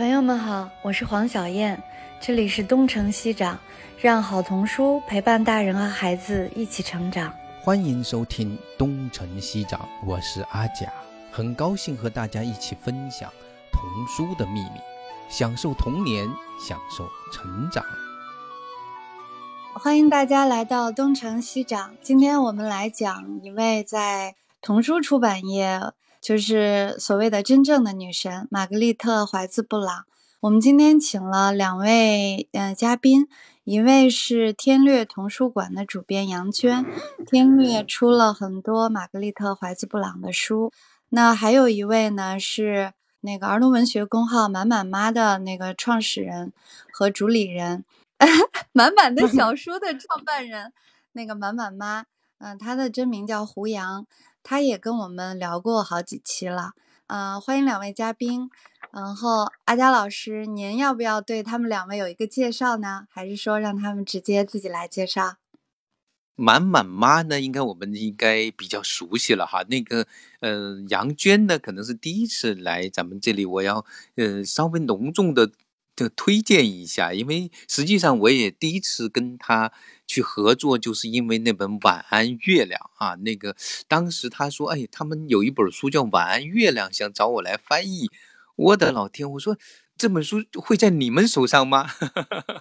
朋友们好，我是黄小燕，这里是东城西长，让好童书陪伴大人和孩子一起成长。欢迎收听东城西长，我是阿甲，很高兴和大家一起分享童书的秘密，享受童年，享受成长。欢迎大家来到东城西长，今天我们来讲一位在童书出版业。就是所谓的真正的女神玛格丽特·怀兹·布朗。我们今天请了两位嗯嘉宾，一位是天略童书馆的主编杨娟，天略出了很多玛格丽特·怀兹·布朗的书。那还有一位呢是那个儿童文学公号满满妈的那个创始人和主理人，满满的小说的创办人，那个满满妈，嗯，她的真名叫胡杨。他也跟我们聊过好几期了，嗯，欢迎两位嘉宾。然后阿佳老师，您要不要对他们两位有一个介绍呢？还是说让他们直接自己来介绍？满满妈呢，应该我们应该比较熟悉了哈。那个，呃，杨娟呢，可能是第一次来咱们这里，我要呃稍微隆重的。就推荐一下，因为实际上我也第一次跟他去合作，就是因为那本《晚安月亮》啊，那个当时他说，哎，他们有一本书叫《晚安月亮》，想找我来翻译。我的老天，我说。这本书会在你们手上吗？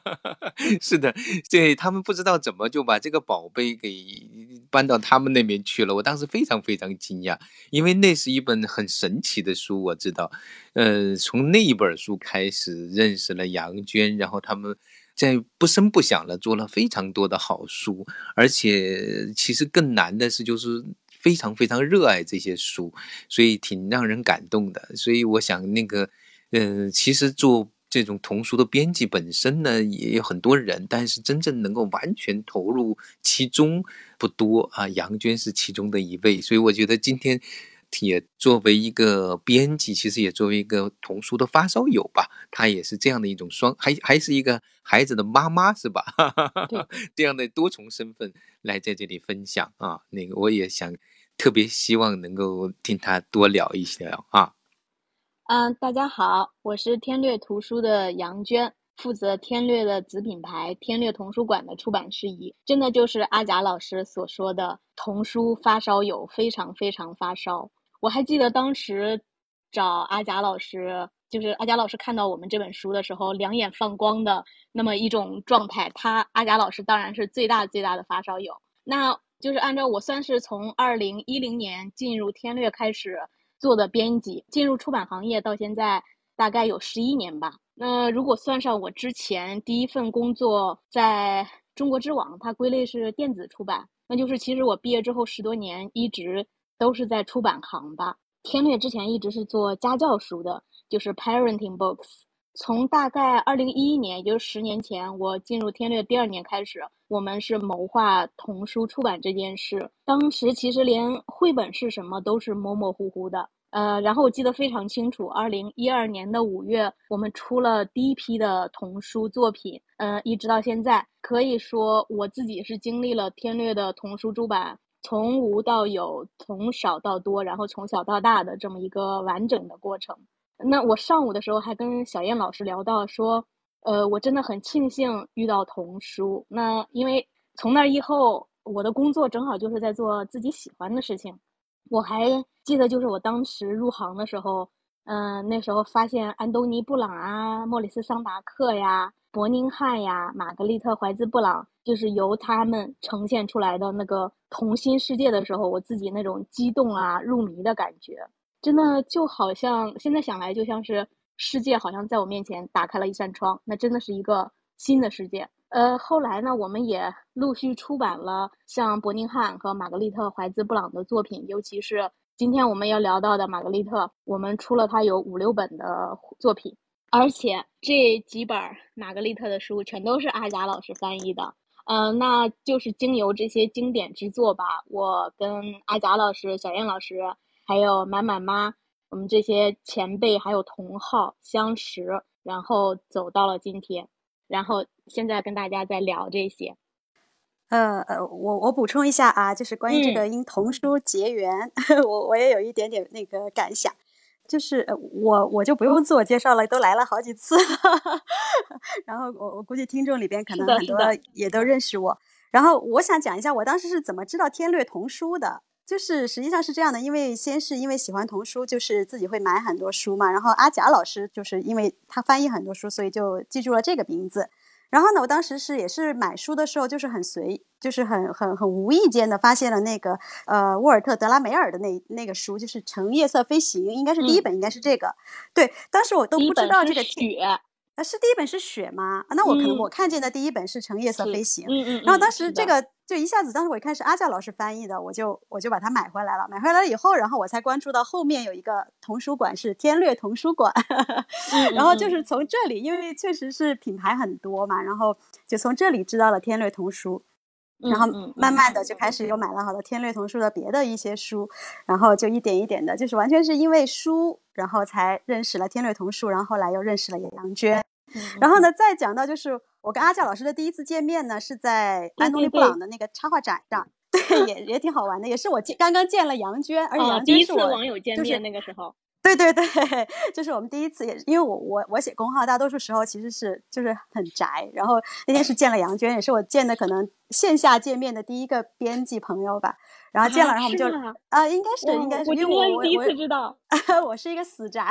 是的，对他们不知道怎么就把这个宝贝给搬到他们那边去了。我当时非常非常惊讶，因为那是一本很神奇的书。我知道，呃，从那一本书开始认识了杨娟，然后他们在不声不响的做了非常多的好书，而且其实更难的是，就是非常非常热爱这些书，所以挺让人感动的。所以我想那个。嗯，其实做这种童书的编辑本身呢，也有很多人，但是真正能够完全投入其中不多啊。杨娟是其中的一位，所以我觉得今天也作为一个编辑，其实也作为一个童书的发烧友吧，她也是这样的一种双，还还是一个孩子的妈妈，是吧？这样的多重身份来在这里分享啊，那个我也想特别希望能够听她多聊一些啊。嗯，大家好，我是天略图书的杨娟，负责天略的子品牌天略童书馆的出版事宜。真的就是阿贾老师所说的童书发烧友，非常非常发烧。我还记得当时找阿贾老师，就是阿贾老师看到我们这本书的时候，两眼放光的那么一种状态。他阿贾老师当然是最大最大的发烧友。那就是按照我算是从二零一零年进入天略开始。做的编辑进入出版行业到现在大概有十一年吧。那如果算上我之前第一份工作在中国知网，它归类是电子出版，那就是其实我毕业之后十多年一直都是在出版行吧。天略之前一直是做家教书的，就是 parenting books。从大概二零一一年，也就是十年前，我进入天略第二年开始，我们是谋划童书出版这件事。当时其实连绘本是什么都是模模糊糊的。呃，然后我记得非常清楚，二零一二年的五月，我们出了第一批的童书作品。嗯，一直到现在，可以说我自己是经历了天略的童书出版从无到有，从少到多，然后从小到大的这么一个完整的过程。那我上午的时候还跟小燕老师聊到说，呃，我真的很庆幸遇到童书。那因为从那以后，我的工作正好就是在做自己喜欢的事情。我还记得，就是我当时入行的时候，嗯，那时候发现安东尼·布朗啊、莫里斯·桑达克呀、伯宁汉呀、玛格丽特·怀兹·布朗，就是由他们呈现出来的那个童心世界的时候，我自己那种激动啊、入迷的感觉。真的就好像现在想来，就像是世界好像在我面前打开了一扇窗，那真的是一个新的世界。呃，后来呢，我们也陆续出版了像伯宁汉和玛格丽特·怀兹·布朗的作品，尤其是今天我们要聊到的玛格丽特，我们出了他有五六本的作品，而且这几本玛格丽特的书全都是阿贾老师翻译的。嗯，那就是经由这些经典之作吧，我跟阿贾老师、小燕老师。还有满满妈，我们这些前辈还有同好相识，然后走到了今天，然后现在跟大家在聊这些。呃呃，我我补充一下啊，就是关于这个因童书结缘，我我也有一点点那个感想。就是我我就不用自我介绍了，都来了好几次，然后我我估计听众里边可能很多也都认识我。然后我想讲一下我当时是怎么知道天略童书的，就是实际上是这样的，因为先是因为喜欢童书，就是自己会买很多书嘛。然后阿贾老师就是因为他翻译很多书，所以就记住了这个名字。然后呢，我当时是也是买书的时候，就是很随，就是很很很无意间的发现了那个呃沃尔特·德拉梅尔的那那个书，就是《乘夜色飞行》，应该是第一本，应该是这个。对，当时我都不知道这个雪。啊，是第一本是雪吗？那我可能我看见的第一本是《乘夜色飞行》。嗯嗯。然后当时这个就一下子，当时我一看是阿教老师翻译的，我就我就把它买回来了。买回来了以后，然后我才关注到后面有一个童书馆是天略童书馆。然后就是从这里，因为确实是品牌很多嘛，然后就从这里知道了天略童书。然后慢慢的就开始又买了好多天略童书的别的一些书，然后就一点一点的，就是完全是因为书，然后才认识了天略童书，然后后来又认识了杨娟。然后呢，再讲到就是我跟阿教老师的第一次见面呢，是在安东尼布朗的那个插画展上，对，也也挺好玩的，也是我见刚刚见了杨娟，而且杨娟是我网友见面那个时候，对对对，就是我们第一次，也因为我我我写公号，大多数时候其实是就是很宅，然后那天是见了杨娟，也是我见的可能线下见面的第一个编辑朋友吧。然后见了，然后我们就啊，应该是应该是，因为我我第一次知道，我是一个死宅。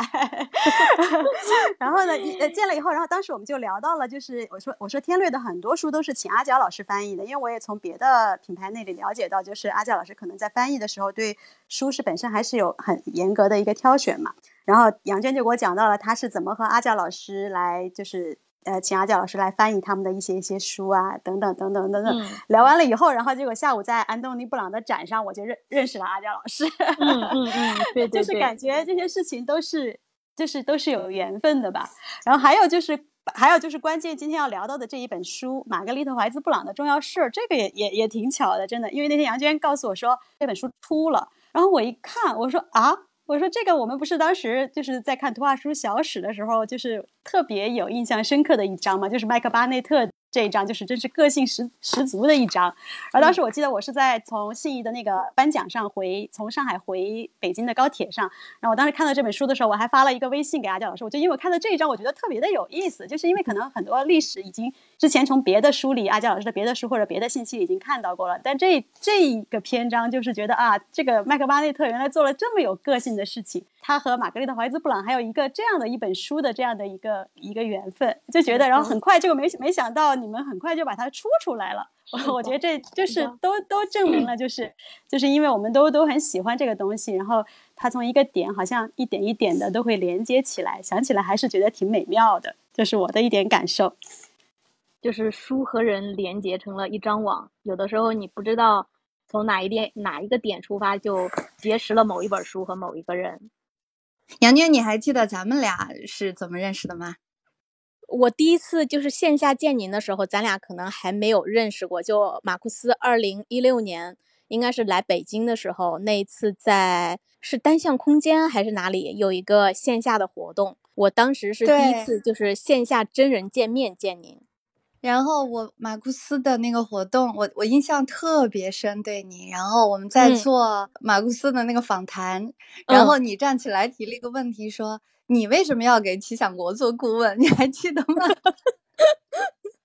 然后呢，呃，见了以后，然后当时我们就聊到了，就是我说我说天略的很多书都是请阿娇老师翻译的，因为我也从别的品牌那里了解到，就是阿娇老师可能在翻译的时候对书是本身还是有很严格的一个挑选嘛。然后杨娟就给我讲到了他是怎么和阿娇老师来就是。呃，请阿娇老师来翻译他们的一些一些书啊，等等等等等等。聊完了以后，然后结果下午在安东尼布朗的展上，我就认认识了阿娇老师。嗯嗯嗯，对对 对，就是感觉这些事情都是，就是都是有缘分的吧。然后还有就是，还有就是关键，今天要聊到的这一本书《玛格丽特·怀兹·布朗的重要事儿》，这个也也也挺巧的，真的。因为那天杨娟告诉我说这本书出了，然后我一看，我说啊。我说这个，我们不是当时就是在看图画书小史的时候，就是特别有印象深刻的一章嘛，就是麦克巴内特。这一张就是真是个性十十足的一张，而当时我记得我是在从信义的那个颁奖上回，从上海回北京的高铁上，然后我当时看到这本书的时候，我还发了一个微信给阿娇老师，我就因为我看到这一章，我觉得特别的有意思，就是因为可能很多历史已经之前从别的书里，阿娇老师的别的书或者别的信息已经看到过了，但这这一个篇章就是觉得啊，这个麦克巴内特原来做了这么有个性的事情，他和玛格丽特怀兹布朗还有一个这样的一本书的这样的一个一个缘分，就觉得然后很快就没没想到。你们很快就把它出出来了，我觉得这就是都都证明了，就是就是因为我们都都很喜欢这个东西，然后它从一个点好像一点一点的都会连接起来，想起来还是觉得挺美妙的，这是我的一点感受。就是书和人连接成了一张网，有的时候你不知道从哪一点哪一个点出发，就结识了某一本书和某一个人。杨娟，你还记得咱们俩是怎么认识的吗？我第一次就是线下见您的时候，咱俩可能还没有认识过。就马库斯，二零一六年应该是来北京的时候，那一次在是单向空间还是哪里有一个线下的活动，我当时是第一次就是线下真人见面见您。然后我马库斯的那个活动，我我印象特别深，对你。然后我们在做马库斯的那个访谈，然后你站起来提了一个问题，说。你为什么要给齐想国做顾问？你还记得吗？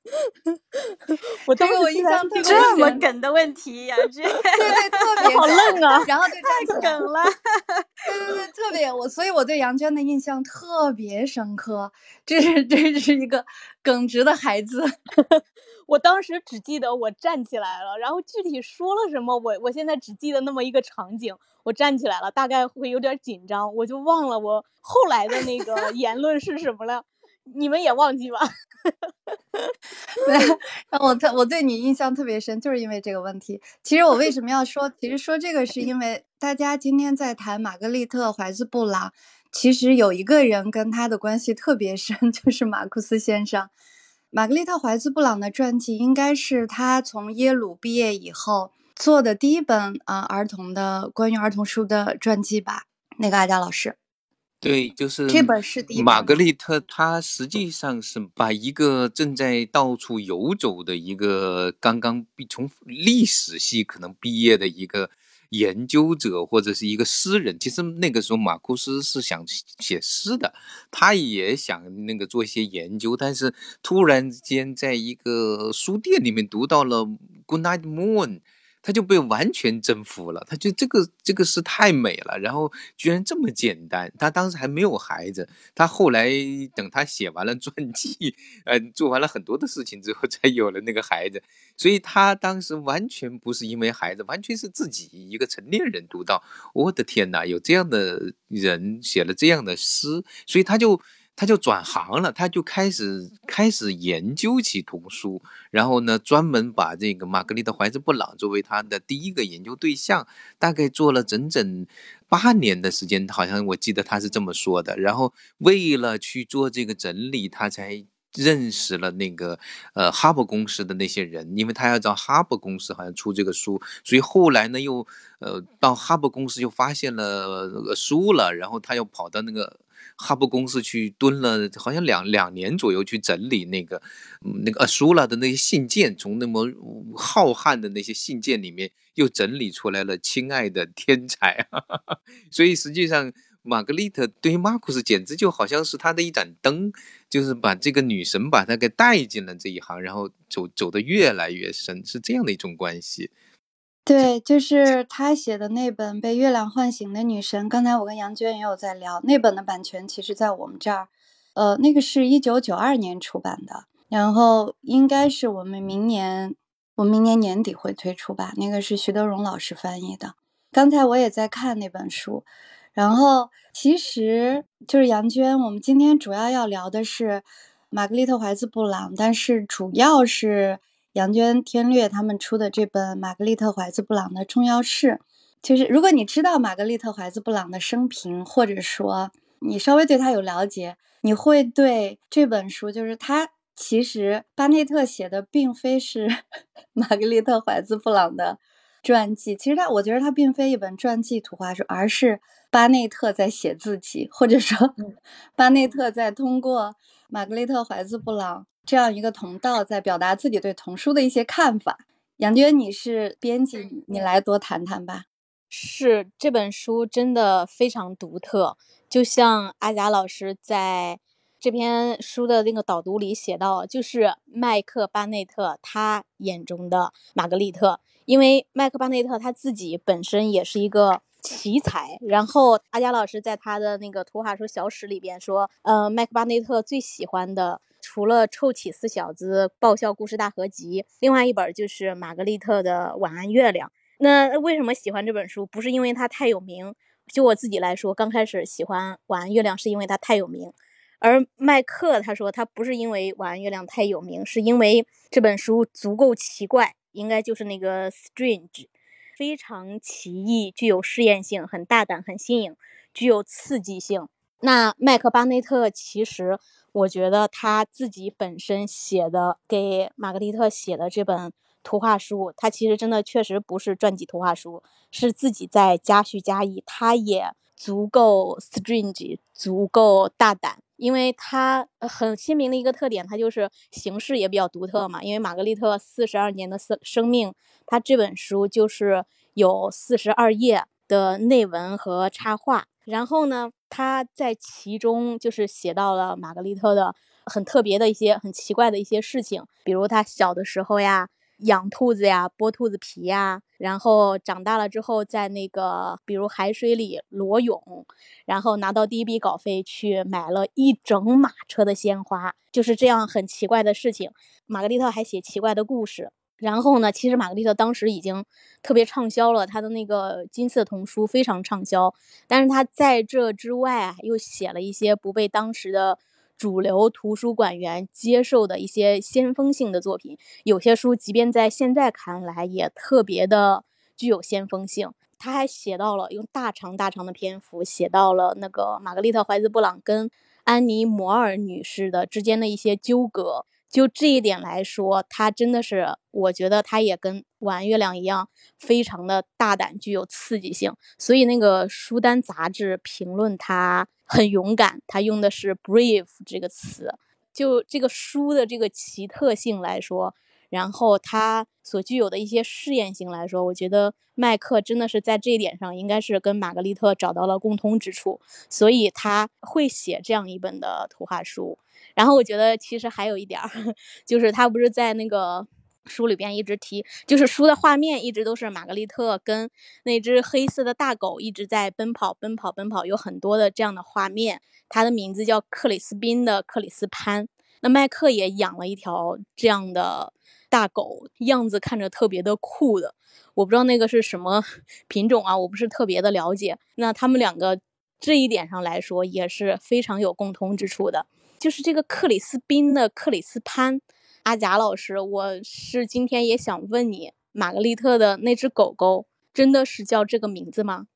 我这个我印象特别这么梗的问题，杨娟，对对，特 别好愣啊！然后就太梗了，对对对，特别我，所以我对杨娟的印象特别深刻。这是这是一个耿直的孩子。我当时只记得我站起来了，然后具体说了什么，我我现在只记得那么一个场景，我站起来了，大概会有点紧张，我就忘了我后来的那个言论是什么了，你们也忘记吧？对，我特我对你印象特别深，就是因为这个问题。其实我为什么要说，其实说这个是因为大家今天在谈玛格丽特怀斯布朗，其实有一个人跟他的关系特别深，就是马库斯先生。玛格丽特·怀斯·布朗的传记应该是他从耶鲁毕业以后做的第一本啊儿童的关于儿童书的传记吧？那个艾佳老师，对，就是这本是第一。玛格丽特她实际上是把一个正在到处游走的一个刚刚毕从历史系可能毕业的一个研究者或者是一个诗人。其实那个时候马库斯是想写诗的，他也想那个做一些研究，但是突然间在一个书店里面读到了《Good Night Moon》。他就被完全征服了，他觉得这个这个诗太美了，然后居然这么简单。他当时还没有孩子，他后来等他写完了传记，呃，做完了很多的事情之后，才有了那个孩子。所以他当时完全不是因为孩子，完全是自己一个成年人读到，我的天哪，有这样的人写了这样的诗，所以他就。他就转行了，他就开始开始研究起童书，然后呢，专门把这个玛格丽特怀斯布朗作为他的第一个研究对象，大概做了整整八年的时间，好像我记得他是这么说的。然后为了去做这个整理，他才认识了那个呃哈勃公司的那些人，因为他要找哈勃公司好像出这个书，所以后来呢又呃到哈勃公司又发现了呃书了，然后他又跑到那个。哈勃公司去蹲了，好像两两年左右去整理那个，那个阿苏拉的那些信件，从那么浩瀚的那些信件里面又整理出来了。亲爱的天才，所以实际上玛格丽特对于马库斯简直就好像是他的一盏灯，就是把这个女神把他给带进了这一行，然后走走得越来越深，是这样的一种关系。对，就是他写的那本《被月亮唤醒的女神》。刚才我跟杨娟也有在聊，那本的版权其实在我们这儿，呃，那个是一九九二年出版的，然后应该是我们明年，我明年年底会推出吧。那个是徐德荣老师翻译的。刚才我也在看那本书，然后其实就是杨娟，我们今天主要要聊的是玛格丽特怀兹布朗，但是主要是。杨娟、天略他们出的这本玛格丽特·怀兹·布朗的重要事，就是如果你知道玛格丽特·怀兹·布朗的生平，或者说你稍微对他有了解，你会对这本书，就是他其实巴内特写的并非是 玛格丽特·怀兹·布朗的传记，其实它我觉得它并非一本传记图画书，而是巴内特在写自己，或者说 巴内特在通过玛格丽特·怀兹·布朗。这样一个同道在表达自己对童书的一些看法。杨娟，你是编辑，你来多谈谈吧。是这本书真的非常独特，就像阿贾老师在这篇书的那个导读里写到，就是麦克巴内特他眼中的玛格丽特，因为麦克巴内特他自己本身也是一个奇才。然后阿贾老师在他的那个图画书小史里边说，呃，麦克巴内特最喜欢的。除了《臭起司小子》爆笑故事大合集，另外一本就是玛格丽特的《晚安月亮》。那为什么喜欢这本书？不是因为它太有名，就我自己来说，刚开始喜欢《晚安月亮》是因为它太有名。而麦克他说他不是因为《晚安月亮》太有名，是因为这本书足够奇怪，应该就是那个 strange，非常奇异，具有试验性，很大胆，很新颖，具有刺激性。那麦克巴内特其实。我觉得他自己本身写的给玛格丽特写的这本图画书，他其实真的确实不是传记图画书，是自己在加叙加意。他也足够 strange，足够大胆，因为他很鲜明的一个特点，他就是形式也比较独特嘛。因为玛格丽特四十二年的生生命，他这本书就是有四十二页的内文和插画。然后呢，他在其中就是写到了玛格丽特的很特别的一些很奇怪的一些事情，比如他小的时候呀，养兔子呀，剥兔子皮呀，然后长大了之后在那个比如海水里裸泳，然后拿到第一笔稿费去买了一整马车的鲜花，就是这样很奇怪的事情。玛格丽特还写奇怪的故事。然后呢，其实玛格丽特当时已经特别畅销了，她的那个金色童书非常畅销。但是她在这之外啊，又写了一些不被当时的主流图书馆员接受的一些先锋性的作品。有些书，即便在现在看来，也特别的具有先锋性。他还写到了用大长大长的篇幅写到了那个玛格丽特怀兹布朗跟安妮摩尔女士的之间的一些纠葛。就这一点来说，他真的是，我觉得他也跟晚月亮一样，非常的大胆，具有刺激性。所以那个书单杂志评论他很勇敢，他用的是 brave 这个词。就这个书的这个奇特性来说，然后他所具有的一些试验性来说，我觉得麦克真的是在这一点上应该是跟玛格丽特找到了共通之处，所以他会写这样一本的图画书。然后我觉得其实还有一点儿，就是他不是在那个书里边一直提，就是书的画面一直都是玛格丽特跟那只黑色的大狗一直在奔跑、奔跑、奔跑，有很多的这样的画面。它的名字叫克里斯宾的克里斯潘。那麦克也养了一条这样的大狗，样子看着特别的酷的。我不知道那个是什么 品种啊，我不是特别的了解。那他们两个这一点上来说也是非常有共通之处的。就是这个克里斯宾的克里斯潘，阿贾老师，我是今天也想问你，玛格丽特的那只狗狗真的是叫这个名字吗？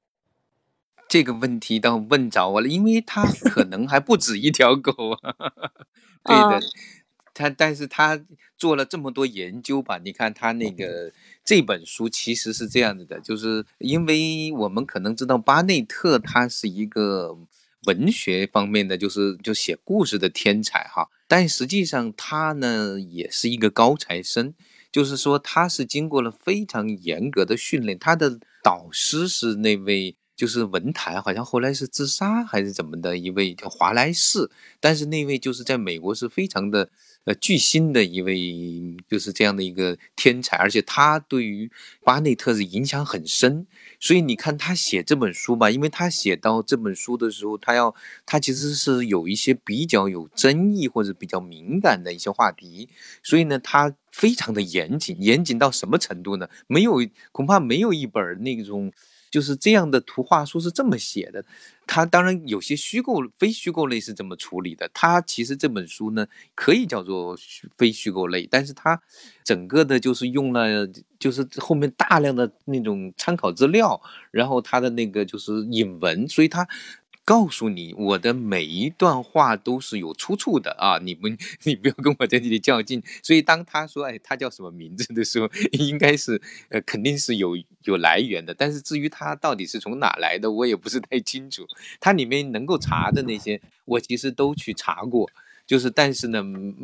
这个问题倒问着我了，因为它可能还不止一条狗啊。对的，他但是他做了这么多研究吧？你看他那个这本书其实是这样子的，就是因为我们可能知道巴内特他是一个文学方面的，就是就写故事的天才哈，但实际上他呢也是一个高材生，就是说他是经过了非常严格的训练，他的导师是那位。就是文坛好像后来是自杀还是怎么的一位叫华莱士，但是那位就是在美国是非常的呃巨星的一位，就是这样的一个天才，而且他对于巴内特是影响很深，所以你看他写这本书吧，因为他写到这本书的时候，他要他其实是有一些比较有争议或者比较敏感的一些话题，所以呢，他非常的严谨，严谨到什么程度呢？没有恐怕没有一本那种。就是这样的图画书是这么写的，它当然有些虚构、非虚构类是怎么处理的。它其实这本书呢，可以叫做非虚构类，但是它整个的就是用了，就是后面大量的那种参考资料，然后它的那个就是引文，所以它。告诉你，我的每一段话都是有出处的啊！你们，你不要跟我在这里较劲。所以当他说“哎，他叫什么名字”的时候，应该是呃，肯定是有有来源的。但是至于他到底是从哪来的，我也不是太清楚。它里面能够查的那些，我其实都去查过。就是，但是呢，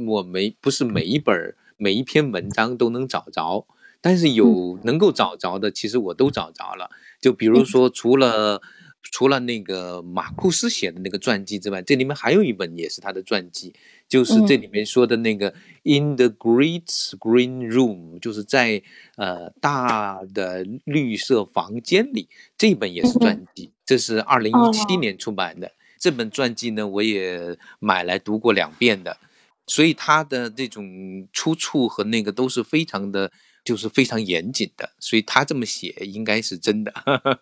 我没不是每一本每一篇文章都能找着，但是有能够找着的，其实我都找着了。就比如说，除了。除了那个马库斯写的那个传记之外，这里面还有一本也是他的传记，就是这里面说的那个《In the Great Green Room》，就是在呃大的绿色房间里，这本也是传记，这是二零一七年出版的。这本传记呢，我也买来读过两遍的，所以他的这种出处和那个都是非常的。就是非常严谨的，所以他这么写应该是真的，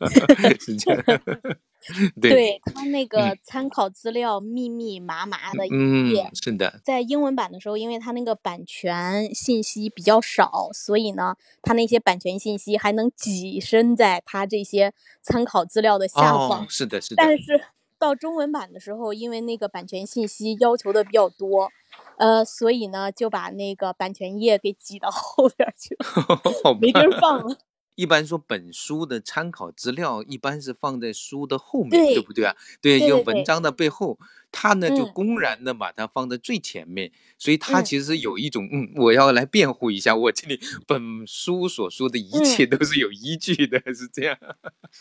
是这样。对他那个参考资料密密麻麻的一页，是的。在英文版的时候，因为他那个版权信息比较少，所以呢，他那些版权信息还能挤身在他这些参考资料的下方。是的，是的。但是到中文版的时候，因为那个版权信息要求的比较多。呃，所以呢，就把那个版权页给挤到后边去了，没地儿放了。一般说，本书的参考资料一般是放在书的后面，对不对啊？对，就文章的背后，他呢就公然的把它放在最前面，所以他其实有一种，嗯，我要来辩护一下，我这里本书所说的一切都是有依据的，是这样。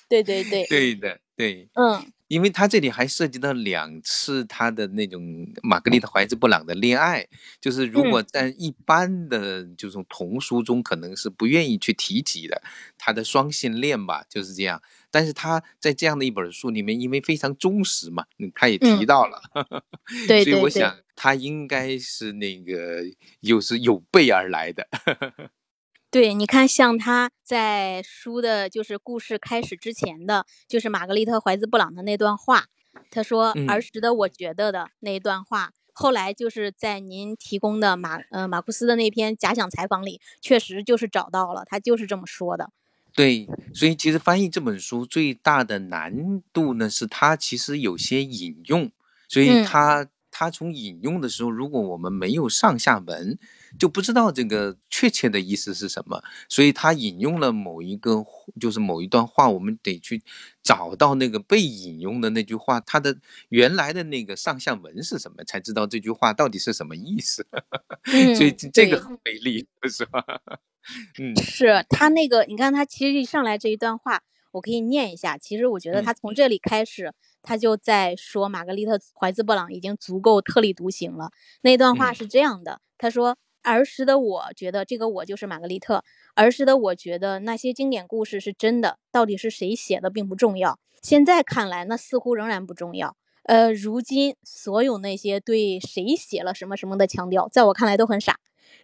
对对对，对的，对，嗯。因为他这里还涉及到两次他的那种玛格丽特怀斯布朗的恋爱，就是如果在一般的这种童书中，可能是不愿意去提及的，他的双性恋吧，就是这样。但是他在这样的一本书里面，因为非常忠实嘛，他也提到了，对，所以我想他应该是那个又是有备而来的。对，你看，像他在书的，就是故事开始之前的，就是玛格丽特怀兹布朗的那段话，他说儿时的我觉得的那一段话，后来就是在您提供的马呃马库斯的那篇假想采访里，确实就是找到了，他就是这么说的。对，所以其实翻译这本书最大的难度呢，是它其实有些引用，所以他他从引用的时候，如果我们没有上下文。就不知道这个确切的意思是什么，所以他引用了某一个，就是某一段话，我们得去找到那个被引用的那句话，它的原来的那个上下文是什么，才知道这句话到底是什么意思。所以这个很美丽，是吧？嗯是他那个，你看他其实一上来这一段话，我可以念一下。其实我觉得嗯他从这里开始，他就在说玛格丽特·怀兹·布朗已经足够特立独行了。那段话嗯是这样的，他说：“儿时的我觉得这个我就是玛格丽特，儿时的我觉得那些经典故事是真的，到底是谁写的并不重要。现在看来，那似乎仍然不重要。呃，如今所有那些对谁写了什么什么的强调，在我看来都很傻。”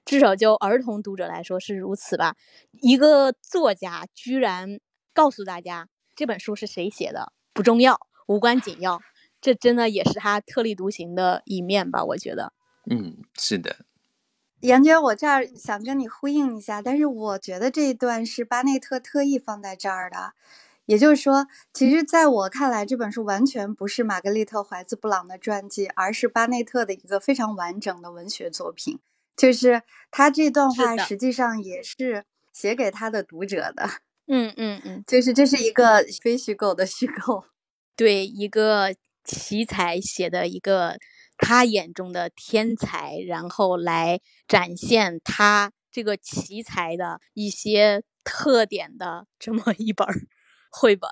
至少就儿童读者来说是如此吧。一个作家居然告诉大家这本书是谁写的不重要，无关紧要，这真的也是他特立独行的一面吧？我觉得。嗯，是的，杨娟，我这儿想跟你呼应一下，但是我觉得这一段是巴内特特意放在这儿的，也就是说，其实在我看来，这本书完全不是玛格丽特·怀兹·布朗的传记，而是巴内特的一个非常完整的文学作品。就是他这段话实际上也是写给他的读者的，嗯嗯嗯，就是这是一个非虚构的虚构。对，一个奇才写的一个他眼中的天才，然后来展现他这个奇才的一些特点的这么一本儿 绘本。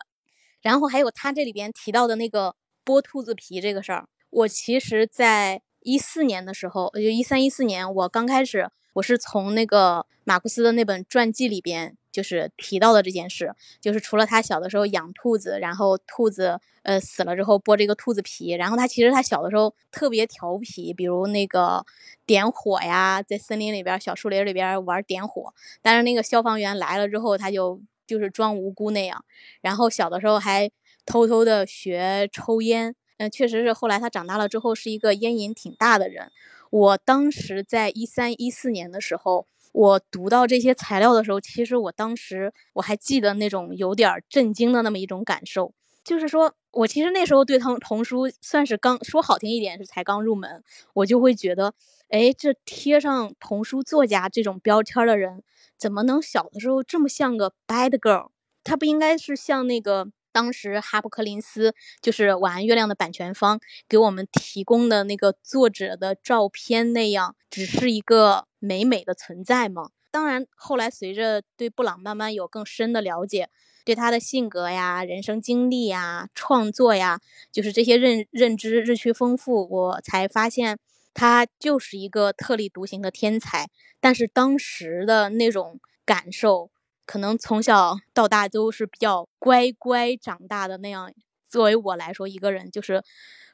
然后还有他这里边提到的那个剥兔子皮这个事儿，我其实在一四年的时候，就一三一四年，我刚开始我是从那个马库斯的那本传记里边就是提到的这件事，就是除了他小的时候养兔子，然后兔子呃死了之后剥这个兔子皮，然后他其实他小的时候特别调皮，比如那个点火呀，在森林里边小树林里边玩点火，但是那个消防员来了之后，他就就是装无辜那样，然后小的时候还偷偷的学抽烟，嗯、确实是后来他长大了之后是一个烟瘾挺大的人。我当时在一三一四年的时候，我读到这些材料的时候，其实我当时我还记得那种有点震惊的那么一种感受，就是说我其实那时候对童童书算是刚说好听一点是才刚入门，我就会觉得，哎，这贴上童书作家这种标签的人，怎么能小的时候这么像个 bad girl？他不应该是像那个当时哈布克林斯就是《晚安月亮》的版权方给我们提供的那个作者的照片那样，只是一个美美的存在吗？当然，后来随着对布朗慢慢有更深的了解，对他的性格呀、人生经历呀、创作呀，就是这些认认知日趋丰富，我才发现他就是一个特立独行的天才。但是当时的那种感受，可能从小到大都是比较乖乖长大的那样。作为我来说，一个人就是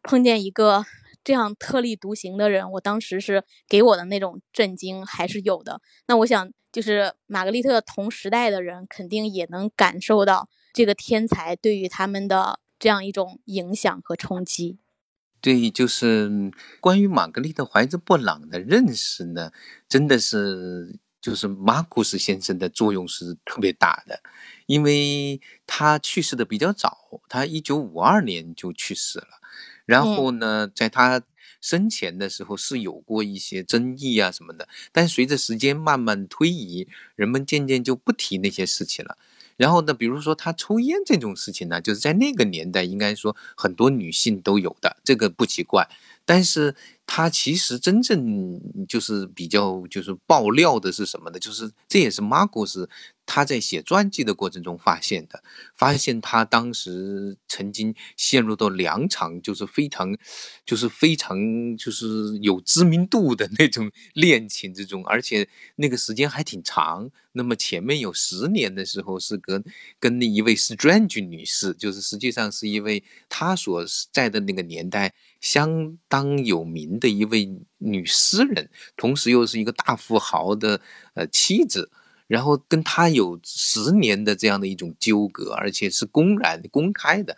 碰见一个这样特立独行的人，我当时是给我的那种震惊还是有的。那我想，就是玛格丽特同时代的人，肯定也能感受到这个天才对于他们的这样一种影响和冲击。对，就是关于玛格丽特·怀兹·布朗的认识呢，真的是就是马库斯先生的作用是特别大的，因为他去世的比较早，他一九五二年就去世了。然后呢，在他生前的时候是有过一些争议啊什么的，但随着时间慢慢推移，人们渐渐就不提那些事情了。然后呢，比如说他抽烟这种事情呢，就是在那个年代，应该说很多女性都有的，这个不奇怪。但是他其实真正就是比较就是爆料的是什么呢？就是这也是马库斯他在写传记的过程中发现的，发现他当时曾经陷入到两场就是非常就是非常就是有知名度的那种恋情之中，而且那个时间还挺长。那么前面有十年的时候是跟跟那一位 Strange 女士，就是实际上是一位他所在的那个年代相当有名的一位女诗人，同时又是一个大富豪的呃妻子。然后跟他有十年的这样的一种纠葛，而且是公然公开的，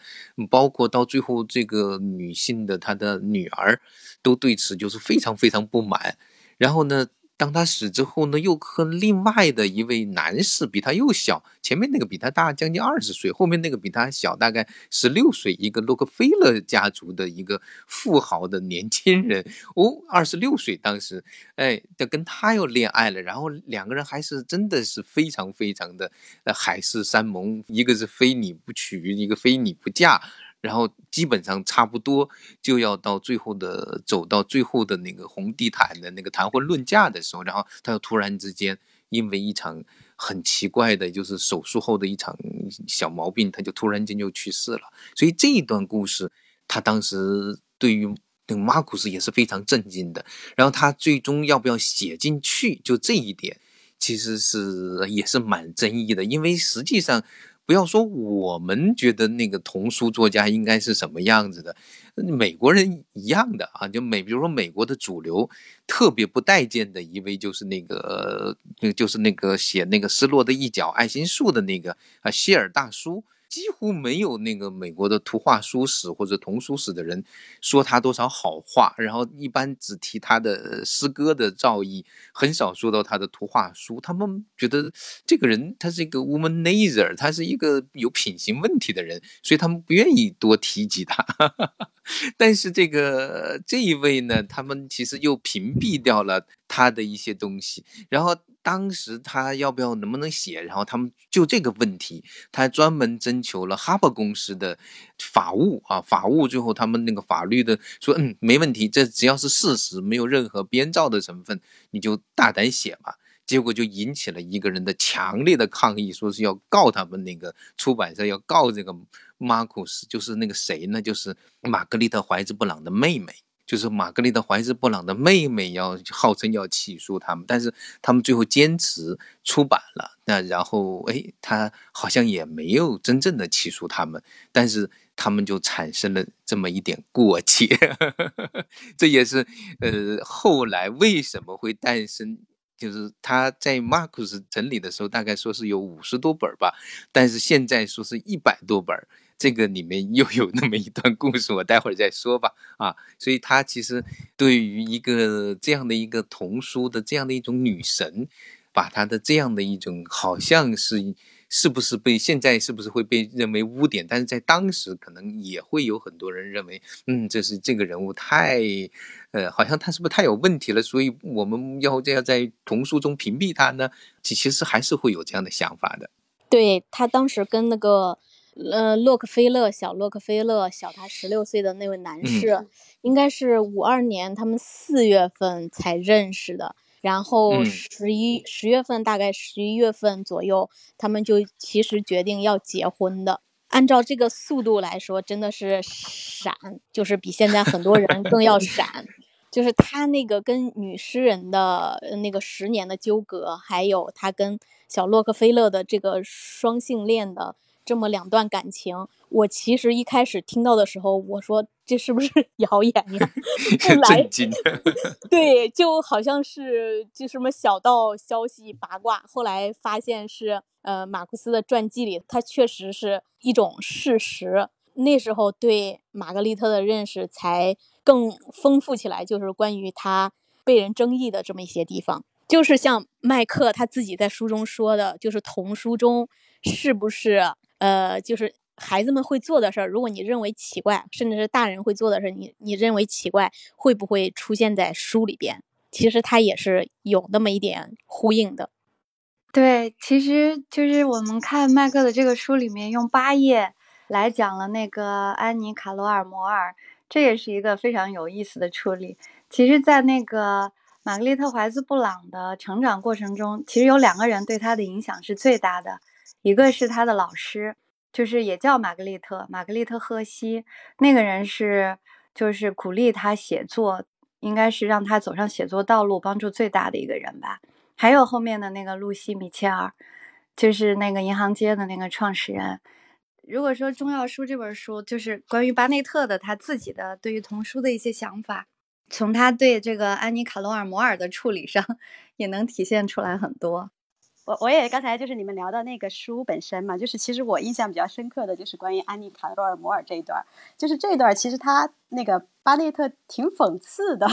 包括到最后这个女性的她的女儿都对此就是非常非常不满。然后呢，当他死之后呢，又和另外的一位男士比他又小，前面那个比他大将近二十岁，后面那个比他小大概十六岁，一个洛克菲勒家族的一个富豪的年轻人，哦，二十六岁当时，哎，就跟他又恋爱了，然后两个人还是真的是非常非常的海誓山盟，一个是非你不娶，一个非你不嫁。然后基本上差不多就要到最后的走到最后的那个红地毯的那个谈婚论嫁的时候，然后他又突然之间因为一场很奇怪的，就是手术后的一场小毛病，他就突然间就去世了。所以这一段故事，他当时对于那个马库斯也是非常震惊的。然后他最终要不要写进去，就这一点，其实是也是蛮争议的，因为实际上。不要说我们觉得那个童书作家应该是什么样子的，美国人一样的啊，就美，比如说美国的主流特别不待见的一位就是那个，就是那个写那个失落的一角爱心树的那个啊希尔大叔。几乎没有那个美国的图画书史或者童书史的人说他多少好话，然后一般只提他的诗歌的造诣，很少说到他的图画书。他们觉得这个人他是一个 womanizer，他是一个有品行问题的人，所以他们不愿意多提及他。但是这个这一位呢，他们其实又屏蔽掉了他的一些东西，然后。当时他要不要能不能写？然后他们就这个问题，他专门征求了哈勃公司的法务啊，法务最后他们那个法律的说，嗯，没问题，这只要是事实，没有任何编造的成分，你就大胆写吧。结果就引起了一个人的强烈的抗议，说是要告他们那个出版社，要告这个马库斯，就是那个谁呢？就是玛格丽特怀兹布朗的妹妹。就是玛格丽特·怀斯·布朗的妹妹要号称要起诉他们，但是他们最后坚持出版了。那然后，哎，他好像也没有真正的起诉他们，但是他们就产生了这么一点过节。这也是呃，后来为什么会诞生？就是他在马库斯整理的时候，大概说是有五十多本吧，但是现在说是一百多本。这个里面又有那么一段故事，我待会儿再说吧。啊，所以他其实对于一个这样的一个童书的这样的一种女神，把她的这样的一种好像是是不是被现在是不是会被认为污点，但是在当时可能也会有很多人认为，嗯，这是这个人物太，呃，好像他是不是太有问题了，所以我们要这样在童书中屏蔽他呢？其其实还是会有这样的想法的。对他当时跟那个。呃，洛克菲勒，小洛克菲勒，小他十六岁的那位男士，应该是五二年，他们四月份才认识的，然后十一十月份，大概十一月份左右，他们就其实决定要结婚的。按照这个速度来说，真的是闪，就是比现在很多人更要闪。就是他那个跟女诗人的那个十年的纠葛，还有他跟小洛克菲勒的这个双性恋的。这么两段感情，我其实一开始听到的时候，我说这是不是 谣言呀？震惊！对，就好像是就什么小道消息八卦，后来发现是呃马库斯的传记里，它确实是一种事实。那时候对玛格丽特的认识才更丰富起来，就是关于他被人争议的这么一些地方，就是像麦克他自己在书中说的，就是童书中是不是？呃，就是孩子们会做的事儿，如果你认为奇怪，甚至是大人会做的事儿，你你认为奇怪，会不会出现在书里边？其实它也是有那么一点呼应的。对，其实就是我们看麦克的这个书里面，用八页来讲了那个安妮·卡罗尔·摩尔，这也是一个非常有意思的处理。其实，在那个玛格丽特·怀斯·布朗的成长过程中，其实有两个人对他的影响是最大的。一个是他的老师，就是也叫玛格丽特，玛格丽特·赫西，那个人是就是鼓励他写作，应该是让他走上写作道路帮助最大的一个人吧。还有后面的那个露西·米切尔，就是那个银行街的那个创始人。如果说《中药书》这本书就是关于巴内特的他自己的对于童书的一些想法，从他对这个安妮·卡罗尔·摩尔的处理上，也能体现出来很多。我我也刚才就是你们聊到那个书本身嘛，就是其实我印象比较深刻的就是关于安妮卡罗尔摩尔这一段，就是这一段其实他那个巴内特挺讽刺的，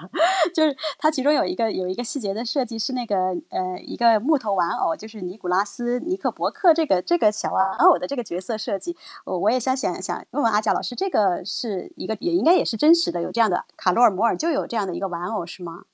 就是他其中有一个有一个细节的设计是那个呃一个木头玩偶，就是尼古拉斯尼克伯克这个这个小玩偶的这个角色设计，我我也想想想问问阿贾老师，这个是一个也应该也是真实的，有这样的卡罗尔摩尔就有这样的一个玩偶是吗？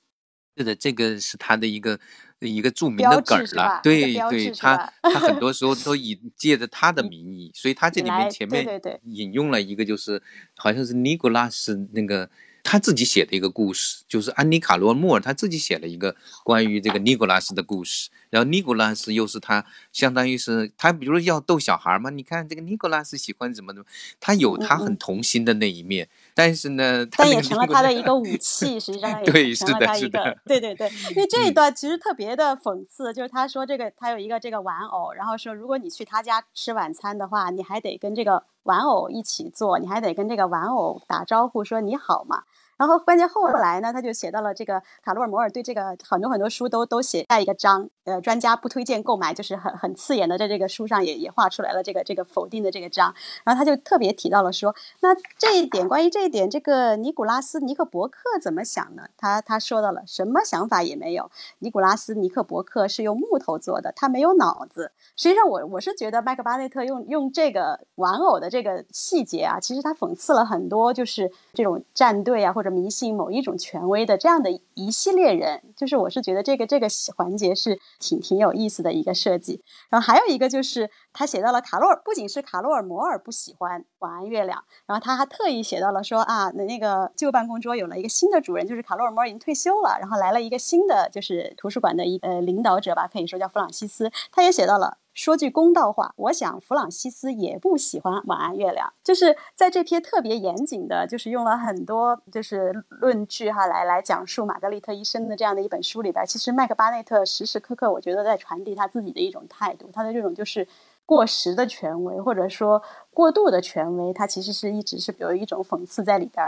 是的，这个是他的一个一个著名的梗了。对对，他他很多时候都 以借着他的名义，所以他这里面前面引用了一个，就是好像是尼古拉斯那个他自己写的一个故事，就是安妮卡罗莫尔他自己写了一个关于这个尼古拉斯的故事。然后尼古拉斯又是他，相当于是他，比如说要逗小孩嘛，你看这个尼古拉斯喜欢怎么怎么，他有他嗯很童心的那一面，但是呢，但也成了他的一个武器，实际上 也成了他一个对对对，因为这一嗯段其实特别的讽刺，就是他说这个他有一个这个玩偶，然后说如果你去他家吃晚餐的话，你还得跟这个玩偶一起坐，你还得跟这个玩偶打招呼说你好嘛。然后关键后来呢，他就写到了这个卡罗尔摩尔对这个很多很多书都都写下一个章，呃，专家不推荐购买，就是很很刺眼的，在这个书上也也画出来了这个这个否定的这个章。然后他就特别提到了说，那这一点关于这一点，这个尼古拉斯尼克伯克怎么想呢？他他说到了什么想法也没有。尼古拉斯尼克伯克是用木头做的，他没有脑子。实际上我，我是觉得麦克巴内特用用这个玩偶的这个细节啊，其实他讽刺了很多，就是这种战队啊或者迷信某一种权威的这样的一系列人。就是我是觉得这个这个环节是挺挺有意思的一个设计。然后还有一个就是他写到了卡洛尔，不仅是卡洛尔摩尔不喜欢晚安月亮，然后他还特意写到了说啊，那那个旧办公桌有了一个新的主人，就是卡洛尔摩尔已经退休了，然后来了一个新的就是图书馆的一呃领导者吧，可以说叫弗朗西斯，他也写到了。说句公道话，我想弗朗西斯也不喜欢晚安月亮。就是在这篇特别严谨的，就是用了很多就是论据哈来来讲述玛格丽特一生的这样的一本书里边，其实麦克巴内特时时刻刻我觉得在传递他自己的一种态度，他的这种就是过时的权威或者说过度的权威，他其实是一直是有一种讽刺在里边。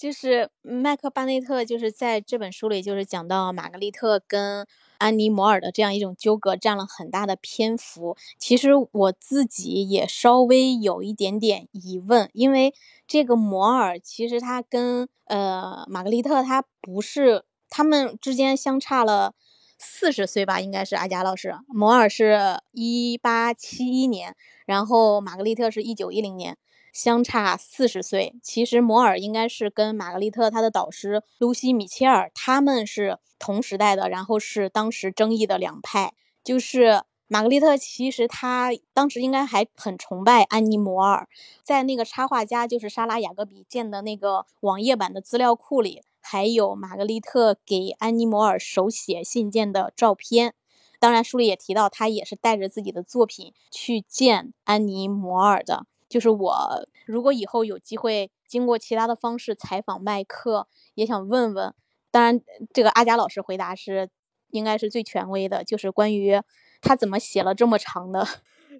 就是麦克巴内特就是在这本书里，就是讲到玛格丽特跟安妮摩尔的这样一种纠葛，占了很大的篇幅。其实我自己也稍微有一点点疑问，因为这个摩尔其实他跟呃玛格丽特他不是他们之间相差了四十岁吧，应该是阿贾老师。摩尔是一八七一年，然后玛格丽特是一九一零年。相差四十岁，其实摩尔应该是跟玛格丽特她的导师露西·米切尔他们是同时代的，然后是当时争议的两派。就是玛格丽特其实她当时应该还很崇拜安妮·摩尔，在那个插画家就是莎拉·雅各比建的那个网页版的资料库里，还有玛格丽特给安妮·摩尔手写信件的照片。当然，书里也提到，他也是带着自己的作品去见安妮·摩尔的。就是我，如果以后有机会经过其他的方式采访麦克，也想问问。当然，这个阿贾老师回答是应该是最权威的，就是关于他怎么写了这么长的，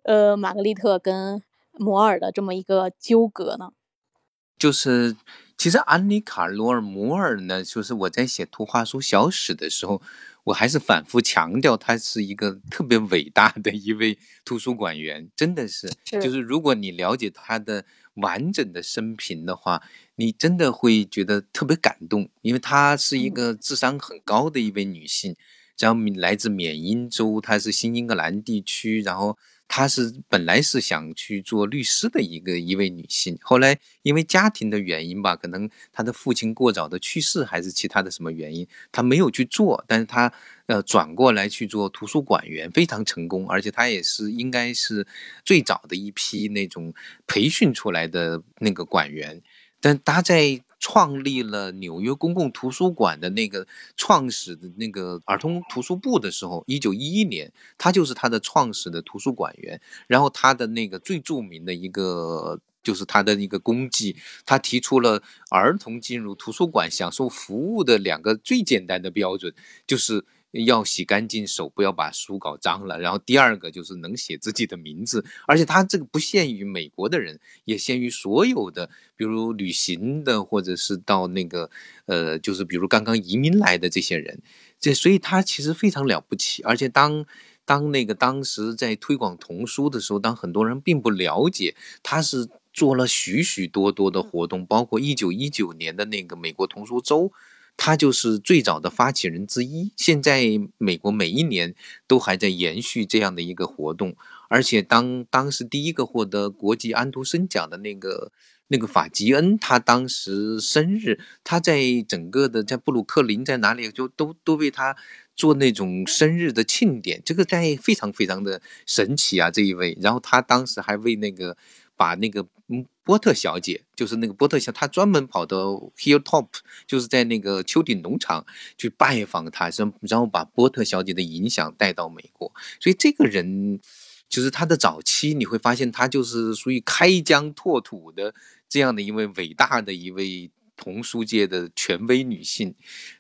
呃，玛格丽特跟摩尔的这么一个纠葛呢？就是其实安妮卡罗尔摩尔呢，就是我在写图画书小史的时候，我还是反复强调，她是一个特别伟大的一位图书馆员，真的是，是就是如果你了解她的完整的生平的话，你真的会觉得特别感动，因为她是一个智商很高的一位女性，然后来自缅因州，她是新英格兰地区，然后。她是本来是想去做律师的一个一位女性，后来因为家庭的原因吧，可能她的父亲过早的去世，还是其他的什么原因，她没有去做，但是她呃转过来去做图书馆员，非常成功，而且她也是应该是最早的一批那种培训出来的那个馆员，但她在。创立了纽约公共图书馆的那个创始的那个儿童图书部的时候，一九一一年，他就是他的创始的图书馆员。然后他的那个最著名的一个就是他的一个功绩，他提出了儿童进入图书馆享受服务的两个最简单的标准，就是。要洗干净手，不要把书搞脏了。然后第二个就是能写自己的名字，而且他这个不限于美国的人，也限于所有的，比如旅行的，或者是到那个，呃，就是比如刚刚移民来的这些人。这所以他其实非常了不起。而且当当那个当时在推广童书的时候，当很多人并不了解，他是做了许许多多的活动，包括一九一九年的那个美国童书周。他就是最早的发起人之一。现在美国每一年都还在延续这样的一个活动，而且当当时第一个获得国际安徒生奖的那个那个法吉恩他当时生日，他在整个的在布鲁克林在哪里就都都为他做那种生日的庆典，这个在非常非常的神奇啊这一位。然后他当时还为那个把那个嗯波特小姐，就是那个波特小，她专门跑到 Hilltop，就是在那个丘顶农场去拜访他，然然后把波特小姐的影响带到美国。所以这个人就是他的早期，你会发现他就是属于开疆拓土的。这样的一位伟大的一位童书界的权威女性，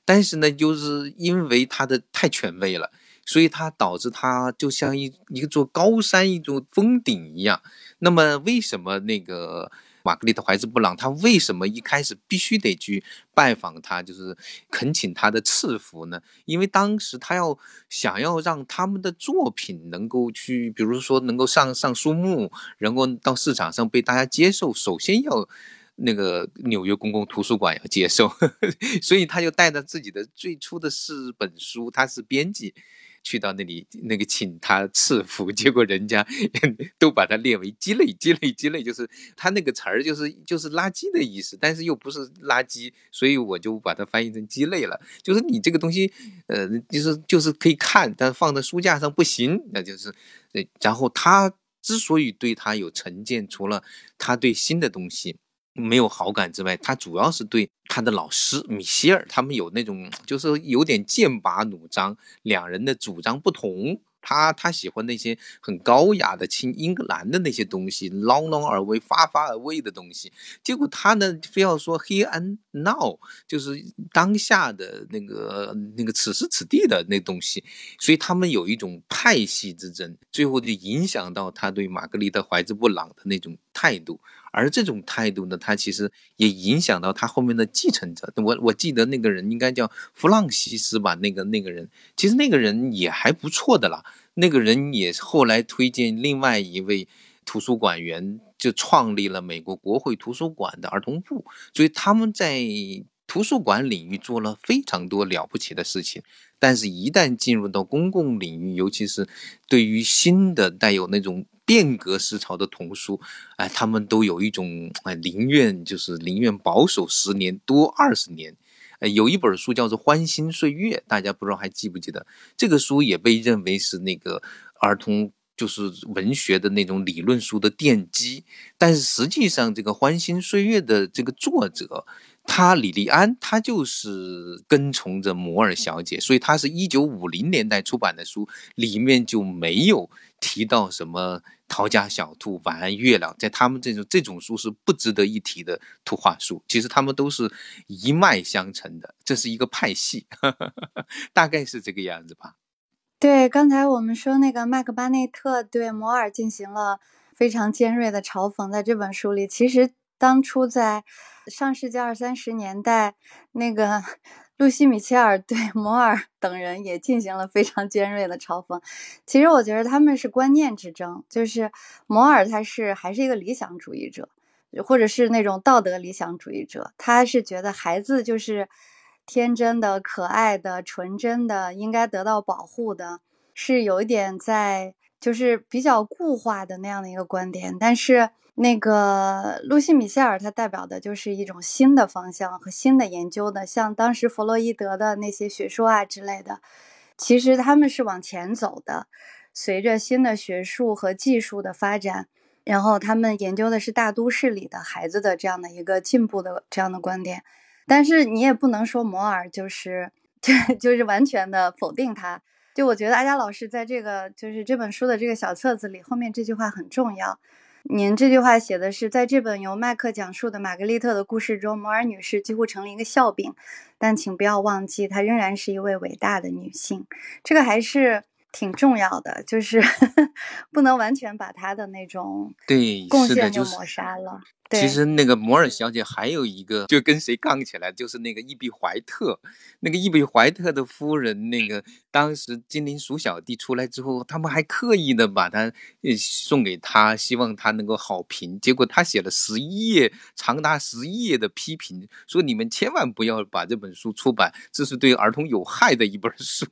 但是呢，就是因为她的太权威了，所以她导致她就像一一座高山、一座峰顶一样。那么，为什么那个？玛格丽特·怀兹·布朗，他为什么一开始必须得去拜访他，就是恳请他的赐福呢？因为当时他要想要让他们的作品能够去，比如说能够上上书目，能够到市场上被大家接受，首先要那个纽约公共图书馆要接受，所以他就带着自己的最初的四本书，他是编辑。去到那里，那个请他赐福，结果人家都把它列为鸡肋，鸡肋，鸡肋，就是他那个词儿就是就是垃圾的意思，但是又不是垃圾，所以我就把它翻译成鸡肋了。就是你这个东西，呃，就是就是可以看，但放在书架上不行，那就是。然后他之所以对他有成见，除了他对新的东西。没有好感之外，他主要是对他的老师米歇尔，他们有那种就是有点剑拔弩张，两人的主张不同。他他喜欢那些很高雅的亲英格兰的那些东西，朗朗而威、发发而威的东西。结果他呢，非要说 here and now，就是当下的那个那个此时此地的那东西。所以他们有一种派系之争，最后就影响到他对玛格丽特·怀兹·布朗的那种态度。而这种态度呢，他其实也影响到他后面的继承者。我我记得那个人应该叫弗朗西斯吧，那个那个人，其实那个人也还不错的啦。那个人也后来推荐另外一位图书馆员，就创立了美国国会图书馆的儿童部。所以他们在图书馆领域做了非常多了不起的事情。但是，一旦进入到公共领域，尤其是对于新的带有那种变革思潮的童书，哎，他们都有一种哎宁愿就是宁愿保守十年多二十年。呃，有一本书叫做《欢欣岁月》，大家不知道还记不记得？这个书也被认为是那个儿童就是文学的那种理论书的奠基。但是实际上，这个《欢欣岁月》的这个作者，他李利安，他就是跟从着摩尔小姐，所以他是一九五零年代出版的书，里面就没有提到什么。逃家小兔、晚安月亮，在他们这种这种书是不值得一提的图画书。其实他们都是一脉相承的，这是一个派系，大概是这个样子吧。对，刚才我们说那个麦克巴内特对摩尔进行了非常尖锐的嘲讽，在这本书里，其实当初在上世纪二三十年代那个。露西·米切尔对摩尔等人也进行了非常尖锐的嘲讽。其实我觉得他们是观念之争，就是摩尔他是还是一个理想主义者，或者是那种道德理想主义者。他是觉得孩子就是天真的、可爱的、纯真的，应该得到保护的，是有一点在就是比较固化的那样的一个观点。但是。那个露西·米歇尔，它代表的就是一种新的方向和新的研究的，像当时弗洛伊德的那些学说啊之类的，其实他们是往前走的。随着新的学术和技术的发展，然后他们研究的是大都市里的孩子的这样的一个进步的这样的观点。但是你也不能说摩尔就是 就就是完全的否定他。就我觉得阿佳老师在这个就是这本书的这个小册子里，后面这句话很重要。您这句话写的是，在这本由麦克讲述的玛格丽特的故事中，摩尔女士几乎成了一个笑柄，但请不要忘记，她仍然是一位伟大的女性。这个还是挺重要的，就是 不能完全把她的那种对贡献就抹杀了。其实那个摩尔小姐还有一个，就跟谁杠起来，就是那个伊比怀特，那个伊比怀特的夫人，那个当时精灵鼠小弟出来之后，他们还刻意的把他送给他，希望他能够好评。结果他写了十一页，长达十一页的批评，说你们千万不要把这本书出版，这是对儿童有害的一本书。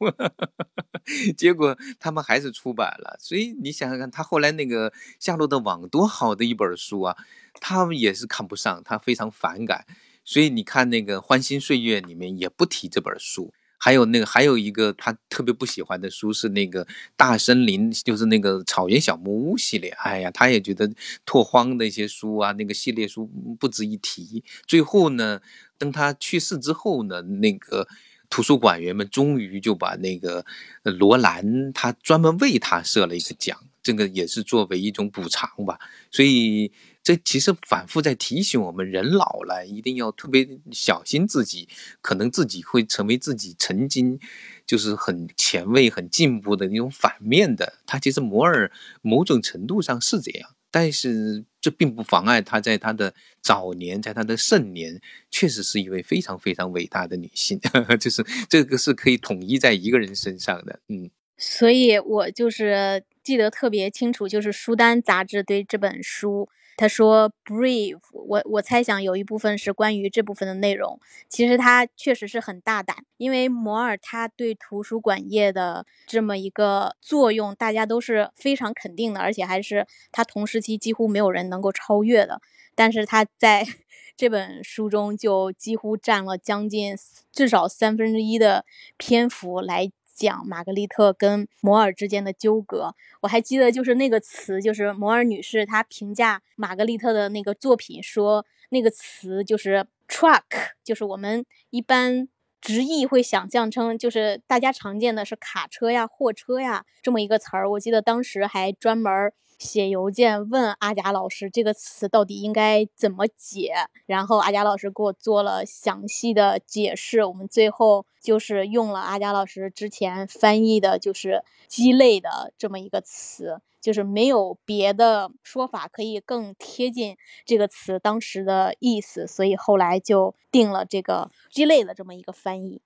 结果他们还是出版了。所以你想想看，他后来那个夏洛的网多好的一本书啊！他们也是看不上，他非常反感。所以你看那个《欢欣岁月》里面也不提这本书。还有那个，还有一个他特别不喜欢的书是那个《大森林》，就是那个草原小木屋系列。哎呀，他也觉得拓荒的一些书啊，那个系列书不值一提。最后呢，等他去世之后呢，那个图书馆员们终于就把那个罗兰，他专门为他设了一个奖，这个也是作为一种补偿吧。所以。这其实反复在提醒我们，人老了一定要特别小心自己，可能自己会成为自己曾经就是很前卫、很进步的那种反面的。他其实摩尔某种程度上是这样，但是这并不妨碍他在他的早年，在他的盛年，确实是一位非常非常伟大的女性。就是这个是可以统一在一个人身上的。嗯，所以我就是记得特别清楚，就是书单杂志对这本书。他说：“brave，我我猜想有一部分是关于这部分的内容。其实他确实是很大胆，因为摩尔他对图书馆业的这么一个作用，大家都是非常肯定的，而且还是他同时期几乎没有人能够超越的。但是他在 这本书中就几乎占了将近至少三分之一的篇幅来。”讲玛格丽特跟摩尔之间的纠葛，我还记得就是那个词，就是摩尔女士她评价玛格丽特的那个作品说那个词就是 truck，就是我们一般直译会想象成就是大家常见的是卡车呀、货车呀这么一个词儿。我记得当时还专门。写邮件问阿贾老师这个词到底应该怎么解，然后阿贾老师给我做了详细的解释。我们最后就是用了阿贾老师之前翻译的，就是“鸡肋”的这么一个词，就是没有别的说法可以更贴近这个词当时的意思，所以后来就定了这个“鸡肋”的这么一个翻译。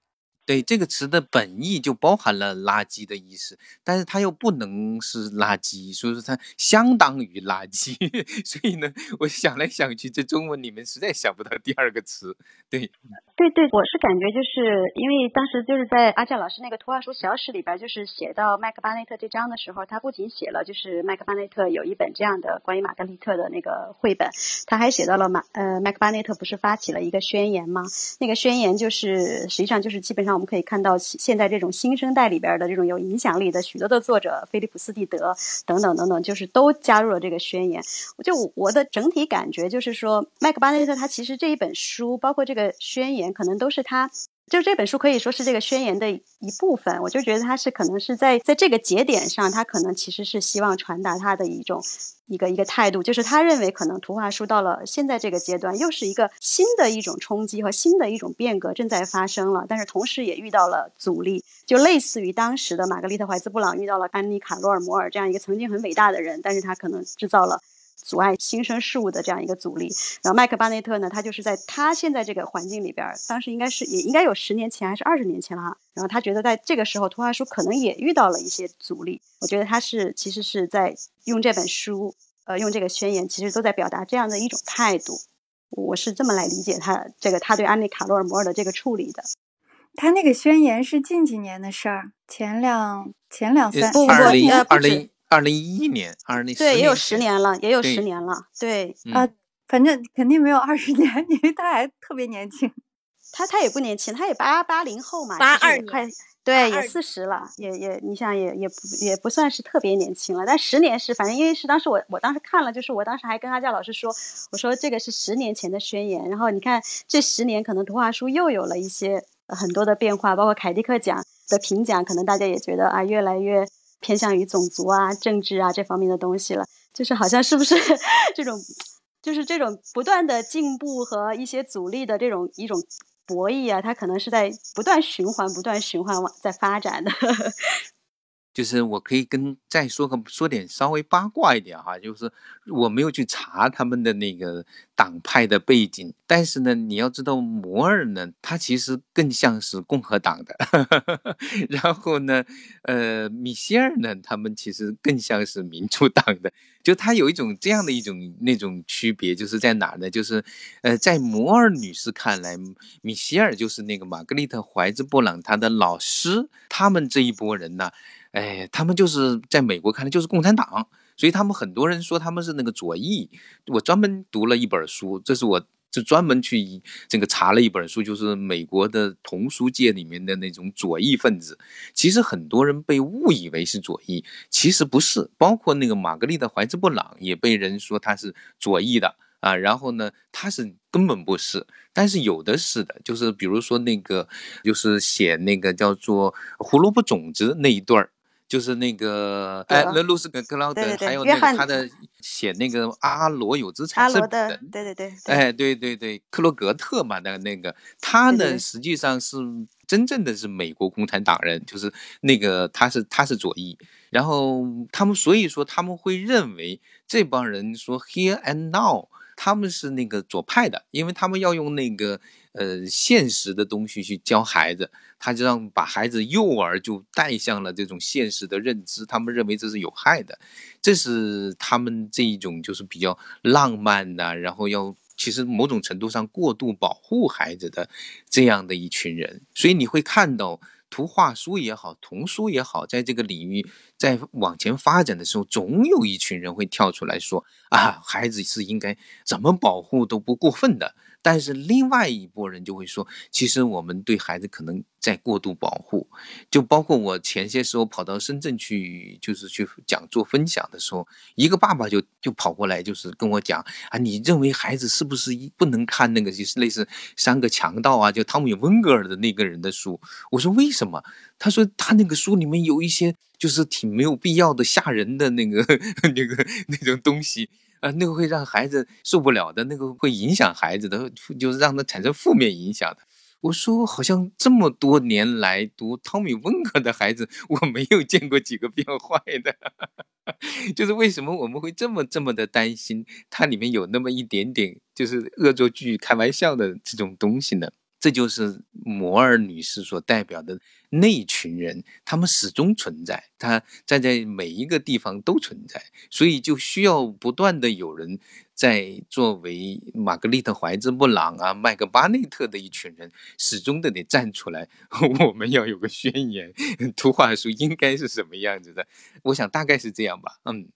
对这个词的本意就包含了垃圾的意思，但是它又不能是垃圾，所以说它相当于垃圾。所以呢，我想来想去，这中文里面实在想不到第二个词。对，对对，我是感觉就是因为当时就是在阿教老师那个图画书小史里边，就是写到麦克巴内特这章的时候，他不仅写了就是麦克巴内特有一本这样的关于玛格丽特的那个绘本，他还写到了马呃麦克巴内特不是发起了一个宣言吗？那个宣言就是实际上就是基本上。我们可以看到，现在这种新生代里边的这种有影响力的许多的作者，菲利普斯蒂德等等等等，就是都加入了这个宣言。就我的整体感觉就是说，麦克巴内特他其实这一本书，包括这个宣言，可能都是他。就这本书可以说是这个宣言的一部分，我就觉得他是可能是在在这个节点上，他可能其实是希望传达他的一种一个一个态度，就是他认为可能图画书到了现在这个阶段，又是一个新的一种冲击和新的一种变革正在发生了，但是同时也遇到了阻力，就类似于当时的玛格丽特怀兹布朗遇到了安妮卡罗尔摩尔这样一个曾经很伟大的人，但是他可能制造了。阻碍新生事物的这样一个阻力，然后麦克巴内特呢，他就是在他现在这个环境里边，当时应该是也应该有十年前还是二十年前了哈。然后他觉得在这个时候，图画书可能也遇到了一些阻力。我觉得他是其实是在用这本书，呃，用这个宣言，其实都在表达这样的一种态度。我是这么来理解他这个他对安妮卡洛尔摩尔的这个处理的。他那个宣言是近几年的事儿，前两前两三不不不，二零。二零一一年，二零对也有十年了，也有十年了，对啊，反正肯定没有二十年，因为他还特别年轻，他他也不年轻，他也八八零后嘛，八二快对也四十了，也也你想也也不也不算是特别年轻了，但十年是反正因为是当时我我当时看了，就是我当时还跟阿佳老师说，我说这个是十年前的宣言，然后你看这十年可能图画书又有了一些很多的变化，包括凯迪克奖的评奖，可能大家也觉得啊越来越。偏向于种族啊、政治啊这方面的东西了，就是好像是不是 这种，就是这种不断的进步和一些阻力的这种一种博弈啊，它可能是在不断循环、不断循环往在发展的。就是我可以跟再说个说点稍微八卦一点哈，就是我没有去查他们的那个党派的背景，但是呢，你要知道摩尔呢，他其实更像是共和党的，然后呢，呃，米歇尔呢，他们其实更像是民主党的，就他有一种这样的一种那种区别，就是在哪呢？就是呃，在摩尔女士看来，米歇尔就是那个玛格丽特怀兹布朗她的老师，他们这一波人呢。哎，他们就是在美国看来就是共产党，所以他们很多人说他们是那个左翼。我专门读了一本书，这是我就专门去这个查了一本书，就是美国的童书界里面的那种左翼分子。其实很多人被误以为是左翼，其实不是。包括那个玛格丽特怀兹布朗也被人说他是左翼的。啊，然后呢，他是根本不是，但是有的是的，就是比如说那个，就是写那个叫做胡萝卜种子那一段儿，就是那个哎，那路斯格克劳德，还有那个他的写那个阿罗有资产，阿罗的，对对对，哎，对对对，克罗格特嘛的那个，他呢实际上是真正的是美国共产党人，就是那个他是他是左翼，然后他们所以说他们会认为这帮人说 here and now。他们是那个左派的，因为他们要用那个呃现实的东西去教孩子，他就让把孩子幼儿就带向了这种现实的认知，他们认为这是有害的，这是他们这一种就是比较浪漫的，然后要其实某种程度上过度保护孩子的这样的一群人，所以你会看到。图画书也好，童书也好，在这个领域在往前发展的时候，总有一群人会跳出来说：“啊，孩子是应该怎么保护都不过分的。”但是另外一拨人就会说，其实我们对孩子可能在过度保护，就包括我前些时候跑到深圳去，就是去讲座分享的时候，一个爸爸就就跑过来，就是跟我讲啊，你认为孩子是不是一不能看那个就是类似三个强盗啊，就汤米温格尔的那个人的书？我说为什么？他说他那个书里面有一些就是挺没有必要的吓人的那个 那个那种东西。啊，那个会让孩子受不了的，那个会影响孩子的，就是让他产生负面影响的。我说，好像这么多年来读汤米温格的孩子，我没有见过几个变坏的。就是为什么我们会这么这么的担心，它里面有那么一点点就是恶作剧、开玩笑的这种东西呢？这就是摩尔女士所代表的那群人，他们始终存在，他站在每一个地方都存在，所以就需要不断的有人在作为玛格丽特怀兹布朗啊、麦克巴内特的一群人，始终的得站出来。我们要有个宣言，图画书应该是什么样子的？我想大概是这样吧。嗯。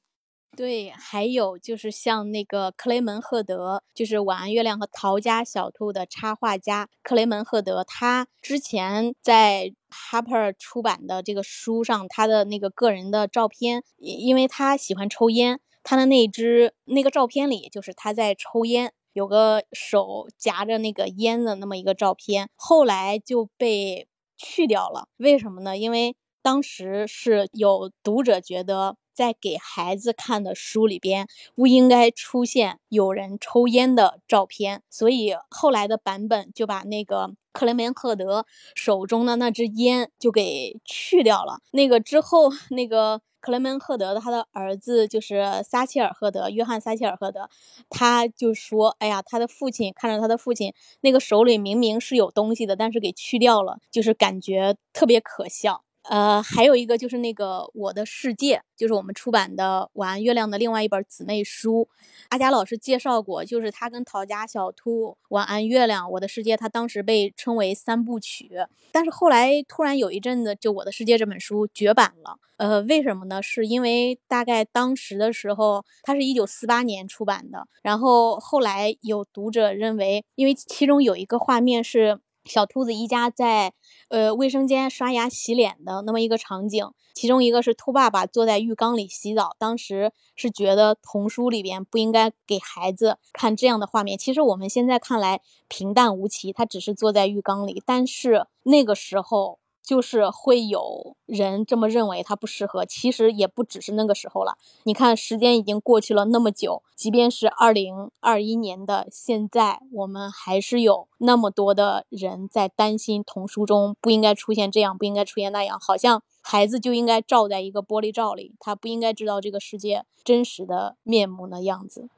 对，还有就是像那个克雷门赫德，就是《晚安月亮》和《逃家小兔》的插画家克雷门赫德，他之前在 Harper 出版的这个书上，他的那个个人的照片，因为他喜欢抽烟，他的那只那个照片里就是他在抽烟，有个手夹着那个烟的那么一个照片，后来就被去掉了。为什么呢？因为当时是有读者觉得。在给孩子看的书里边不应该出现有人抽烟的照片，所以后来的版本就把那个克雷门赫德手中的那支烟就给去掉了。那个之后，那个克雷门赫德他的儿子就是撒切尔赫德，约翰撒切尔赫德，他就说：“哎呀，他的父亲看着他的父亲那个手里明明是有东西的，但是给去掉了，就是感觉特别可笑。”呃，还有一个就是那个《我的世界》，就是我们出版的《晚安月亮》的另外一本姊妹书。阿佳老师介绍过，就是他跟《陶家小兔》《晚安月亮》《我的世界》，他当时被称为三部曲。但是后来突然有一阵子，就《我的世界》这本书绝版了。呃，为什么呢？是因为大概当时的时候，它是一九四八年出版的，然后后来有读者认为，因为其中有一个画面是。小兔子一家在呃卫生间刷牙洗脸的那么一个场景，其中一个是兔爸爸坐在浴缸里洗澡。当时是觉得童书里边不应该给孩子看这样的画面。其实我们现在看来平淡无奇，他只是坐在浴缸里，但是那个时候。就是会有人这么认为，它不适合。其实也不只是那个时候了。你看，时间已经过去了那么久，即便是二零二一年的现在，我们还是有那么多的人在担心童书中不应该出现这样，不应该出现那样。好像孩子就应该罩在一个玻璃罩里，他不应该知道这个世界真实的面目的样子。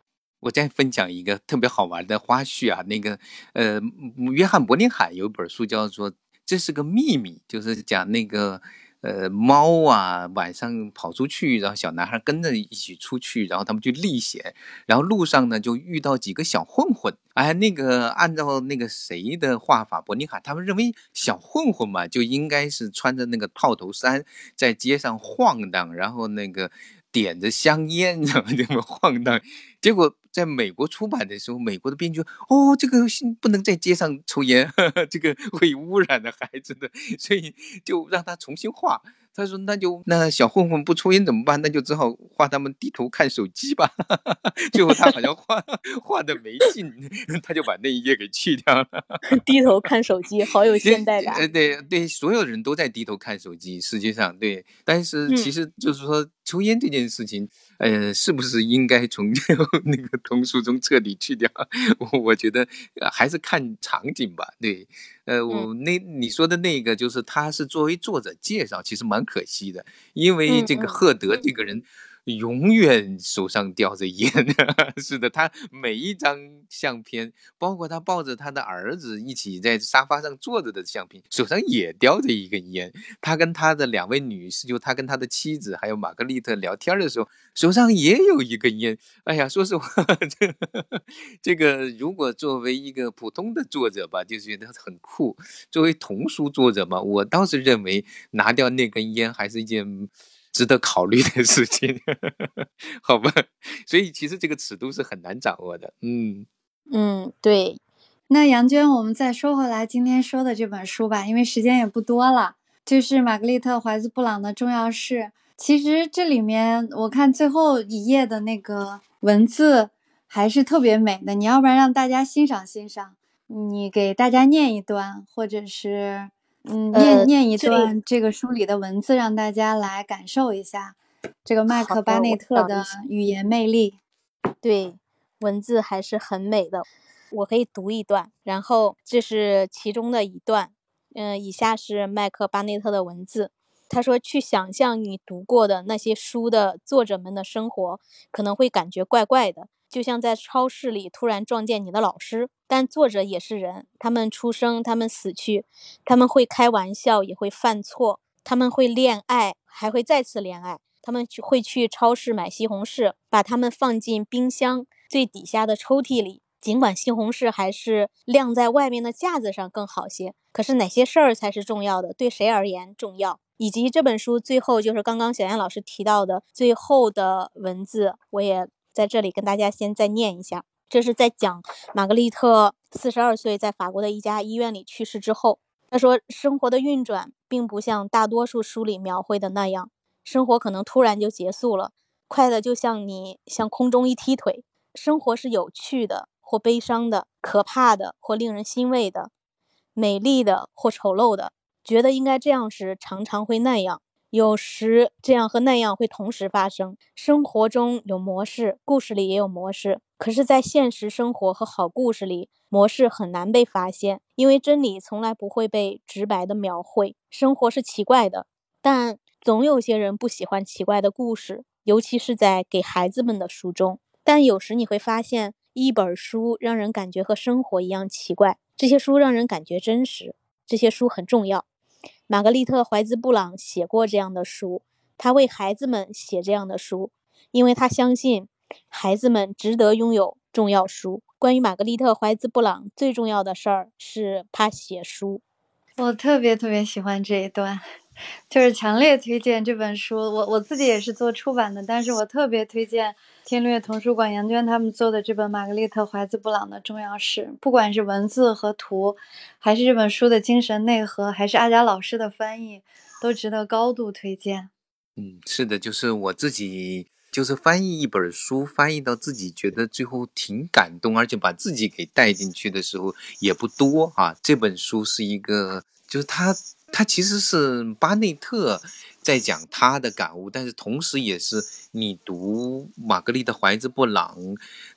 我再分享一个特别好玩的花絮啊，那个呃，约翰伯林海有一本书叫做。这是个秘密，就是讲那个，呃，猫啊，晚上跑出去，然后小男孩跟着一起出去，然后他们去历险，然后路上呢就遇到几个小混混，哎，那个按照那个谁的画法，伯尼卡他们认为小混混嘛就应该是穿着那个套头衫在街上晃荡，然后那个。点着香烟，怎么这么晃荡？结果在美国出版的时候，美国的编剧哦，这个不能在街上抽烟，这个会污染的孩子的，所以就让他重新画。他说：“那就那小混混不抽烟怎么办？那就只好画他们低头看手机吧。”最后他好像画画的没劲，他就把那一页给去掉了。低头看手机，好有现代感。呃，对对，所有人都在低头看手机，实际上对，但是其实就是说抽烟这件事情。呃，是不是应该从 那个童书中彻底去掉？我我觉得还是看场景吧。对，呃，我那你说的那个，就是他是作为作者介绍，其实蛮可惜的，因为这个赫德这个人。永远手上叼着烟，是的，他每一张相片，包括他抱着他的儿子一起在沙发上坐着的相片，手上也叼着一根烟。他跟他的两位女士，就他跟他的妻子还有玛格丽特聊天的时候，手上也有一根烟。哎呀，说实话，这这个如果作为一个普通的作者吧，就是觉得很酷；作为童书作者嘛，我倒是认为拿掉那根烟还是一件。值得考虑的事情，好吧，所以其实这个尺度是很难掌握的。嗯嗯，对。那杨娟，我们再说回来今天说的这本书吧，因为时间也不多了，就是玛格丽特·怀兹·布朗的重要事。其实这里面我看最后一页的那个文字还是特别美的，你要不然让大家欣赏欣赏，你给大家念一段，或者是。嗯，念念一段这个书里的文字，让大家来感受一下这个麦克巴内特的语言魅力。对，文字还是很美的。我可以读一段，然后这是其中的一段。嗯，以下是麦克巴内特的文字。他说：“去想象你读过的那些书的作者们的生活，可能会感觉怪怪的。”就像在超市里突然撞见你的老师，但作者也是人，他们出生，他们死去，他们会开玩笑，也会犯错，他们会恋爱，还会再次恋爱，他们去会去超市买西红柿，把它们放进冰箱最底下的抽屉里。尽管西红柿还是晾在外面的架子上更好些，可是哪些事儿才是重要的？对谁而言重要？以及这本书最后就是刚刚小燕老师提到的最后的文字，我也。在这里跟大家先再念一下，这是在讲玛格丽特四十二岁在法国的一家医院里去世之后，他说生活的运转并不像大多数书里描绘的那样，生活可能突然就结束了，快的就像你向空中一踢腿。生活是有趣的或悲伤的，可怕的或令人欣慰的，美丽的或丑陋的，觉得应该这样时，常常会那样。有时这样和那样会同时发生。生活中有模式，故事里也有模式。可是，在现实生活和好故事里，模式很难被发现，因为真理从来不会被直白的描绘。生活是奇怪的，但总有些人不喜欢奇怪的故事，尤其是在给孩子们的书中。但有时你会发现，一本书让人感觉和生活一样奇怪。这些书让人感觉真实，这些书很重要。玛格丽特·怀兹·布朗写过这样的书，他为孩子们写这样的书，因为他相信孩子们值得拥有重要书。关于玛格丽特·怀兹·布朗最重要的事儿是他写书。我特别特别喜欢这一段。就是强烈推荐这本书，我我自己也是做出版的，但是我特别推荐天略图书馆杨娟他们做的这本《玛格丽特·怀兹·布朗的重要史》，不管是文字和图，还是这本书的精神内核，还是阿佳老师的翻译，都值得高度推荐。嗯，是的，就是我自己，就是翻译一本书，翻译到自己觉得最后挺感动，而且把自己给带进去的时候也不多啊。这本书是一个，就是他。他其实是巴内特在讲他的感悟，但是同时也是你读玛格丽特·怀兹·布朗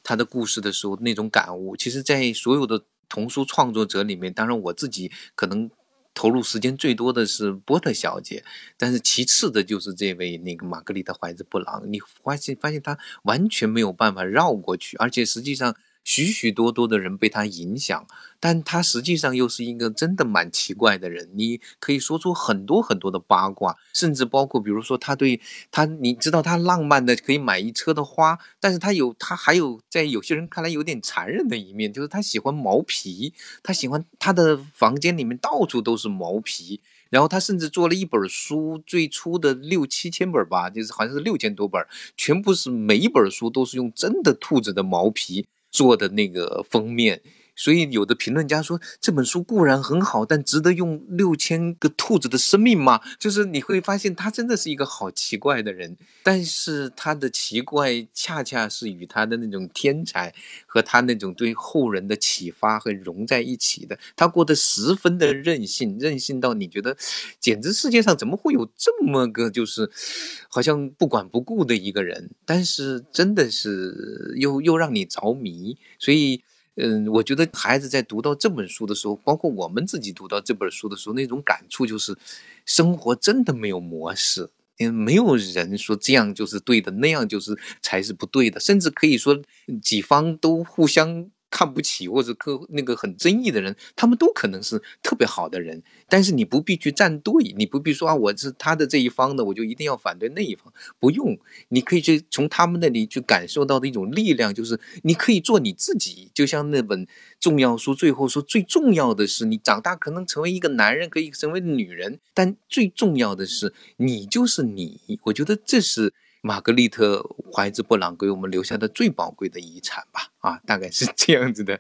他的故事的时候那种感悟。其实，在所有的童书创作者里面，当然我自己可能投入时间最多的是波特小姐，但是其次的就是这位那个玛格丽特·怀兹·布朗。你发现发现他完全没有办法绕过去，而且实际上许许多多的人被他影响，但他实际上又是一个真的蛮奇怪的人。你可以说出很多很多的八卦，甚至包括比如说他对他，你知道他浪漫的可以买一车的花，但是他有他还有在有些人看来有点残忍的一面，就是他喜欢毛皮，他喜欢他的房间里面到处都是毛皮。然后他甚至做了一本书，最初的六七千本吧，就是好像是六千多本，全部是每一本书都是用真的兔子的毛皮做的那个封面。所以有的评论家说这本书固然很好，但值得用六千个兔子的生命吗？就是你会发现他真的是一个好奇怪的人，但是他的奇怪恰恰是与他的那种天才和他那种对后人的启发和融在一起的。他过得十分的任性，任性到你觉得简直世界上怎么会有这么个就是好像不管不顾的一个人？但是真的是又又让你着迷，所以。嗯，我觉得孩子在读到这本书的时候，包括我们自己读到这本书的时候，那种感触就是，生活真的没有模式，因为没有人说这样就是对的，那样就是才是不对的，甚至可以说几方都互相。看不起或者个那个很争议的人，他们都可能是特别好的人，但是你不必去站队，你不必说啊，我是他的这一方的，我就一定要反对那一方，不用，你可以去从他们那里去感受到的一种力量，就是你可以做你自己，就像那本重要书最后说，最重要的是你长大可能成为一个男人，可以成为女人，但最重要的是你就是你，我觉得这是。玛格丽特·怀兹·布朗给我们留下的最宝贵的遗产吧，啊，大概是这样子的。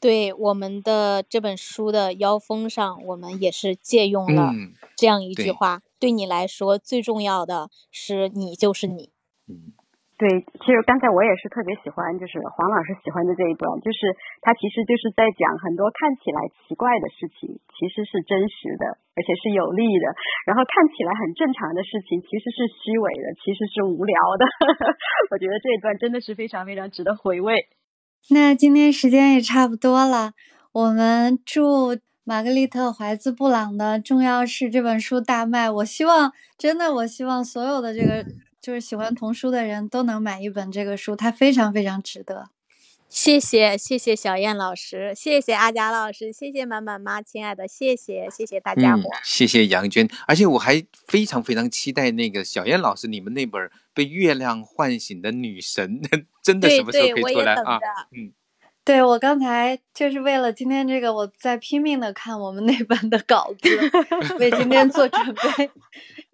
对我们的这本书的腰封上，我们也是借用了这样一句话：对你来说，最重要的是你就是你。嗯。对，其实刚才我也是特别喜欢，就是黄老师喜欢的这一段，就是他其实就是在讲很多看起来奇怪的事情，其实是真实的，而且是有利的；然后看起来很正常的事情，其实是虚伪的，其实是无聊的。我觉得这一段真的是非常非常值得回味。那今天时间也差不多了，我们祝玛格丽特·怀兹·布朗的《重要是》这本书大卖。我希望，真的，我希望所有的这个。就是喜欢童书的人都能买一本这个书，它非常非常值得。谢谢谢谢小燕老师，谢谢阿佳老师，谢谢满满妈，亲爱的，谢谢谢谢大家伙，谢谢杨娟，而且我还非常非常期待那个小燕老师你们那本被月亮唤醒的女神，真的什么时候可以出来啊？嗯。对我刚才就是为了今天这个，我在拼命的看我们那本的稿子，为今天做准备，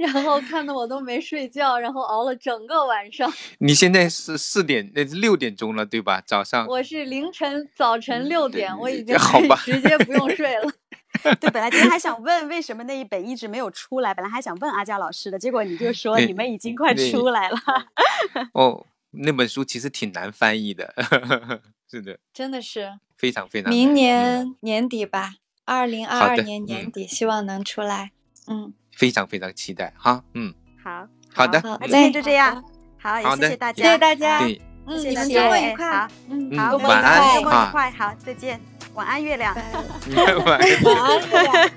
然后看的我都没睡觉，然后熬了整个晚上。你现在是四点，那六点钟了，对吧？早上。我是凌晨早晨六点，我已经 直接不用睡了。对，本来今天还想问为什么那一本一直没有出来，本来还想问阿佳老师的，结果你就说你们已经快出来了。哦，那本书其实挺难翻译的。是的，真的是非常非常。明年年底吧，二零二二年年底，希望能出来。嗯，非常非常期待哈。嗯，好好的，那今天就这样。好，也谢谢大家，谢谢大家。对，嗯，你们周末愉快。好，嗯，好，晚安，周末愉快。好，再见，晚安，月亮。晚安，晚安，月亮。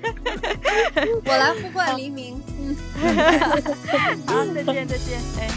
我来呼唤黎明。嗯，好，再见，再见，哎。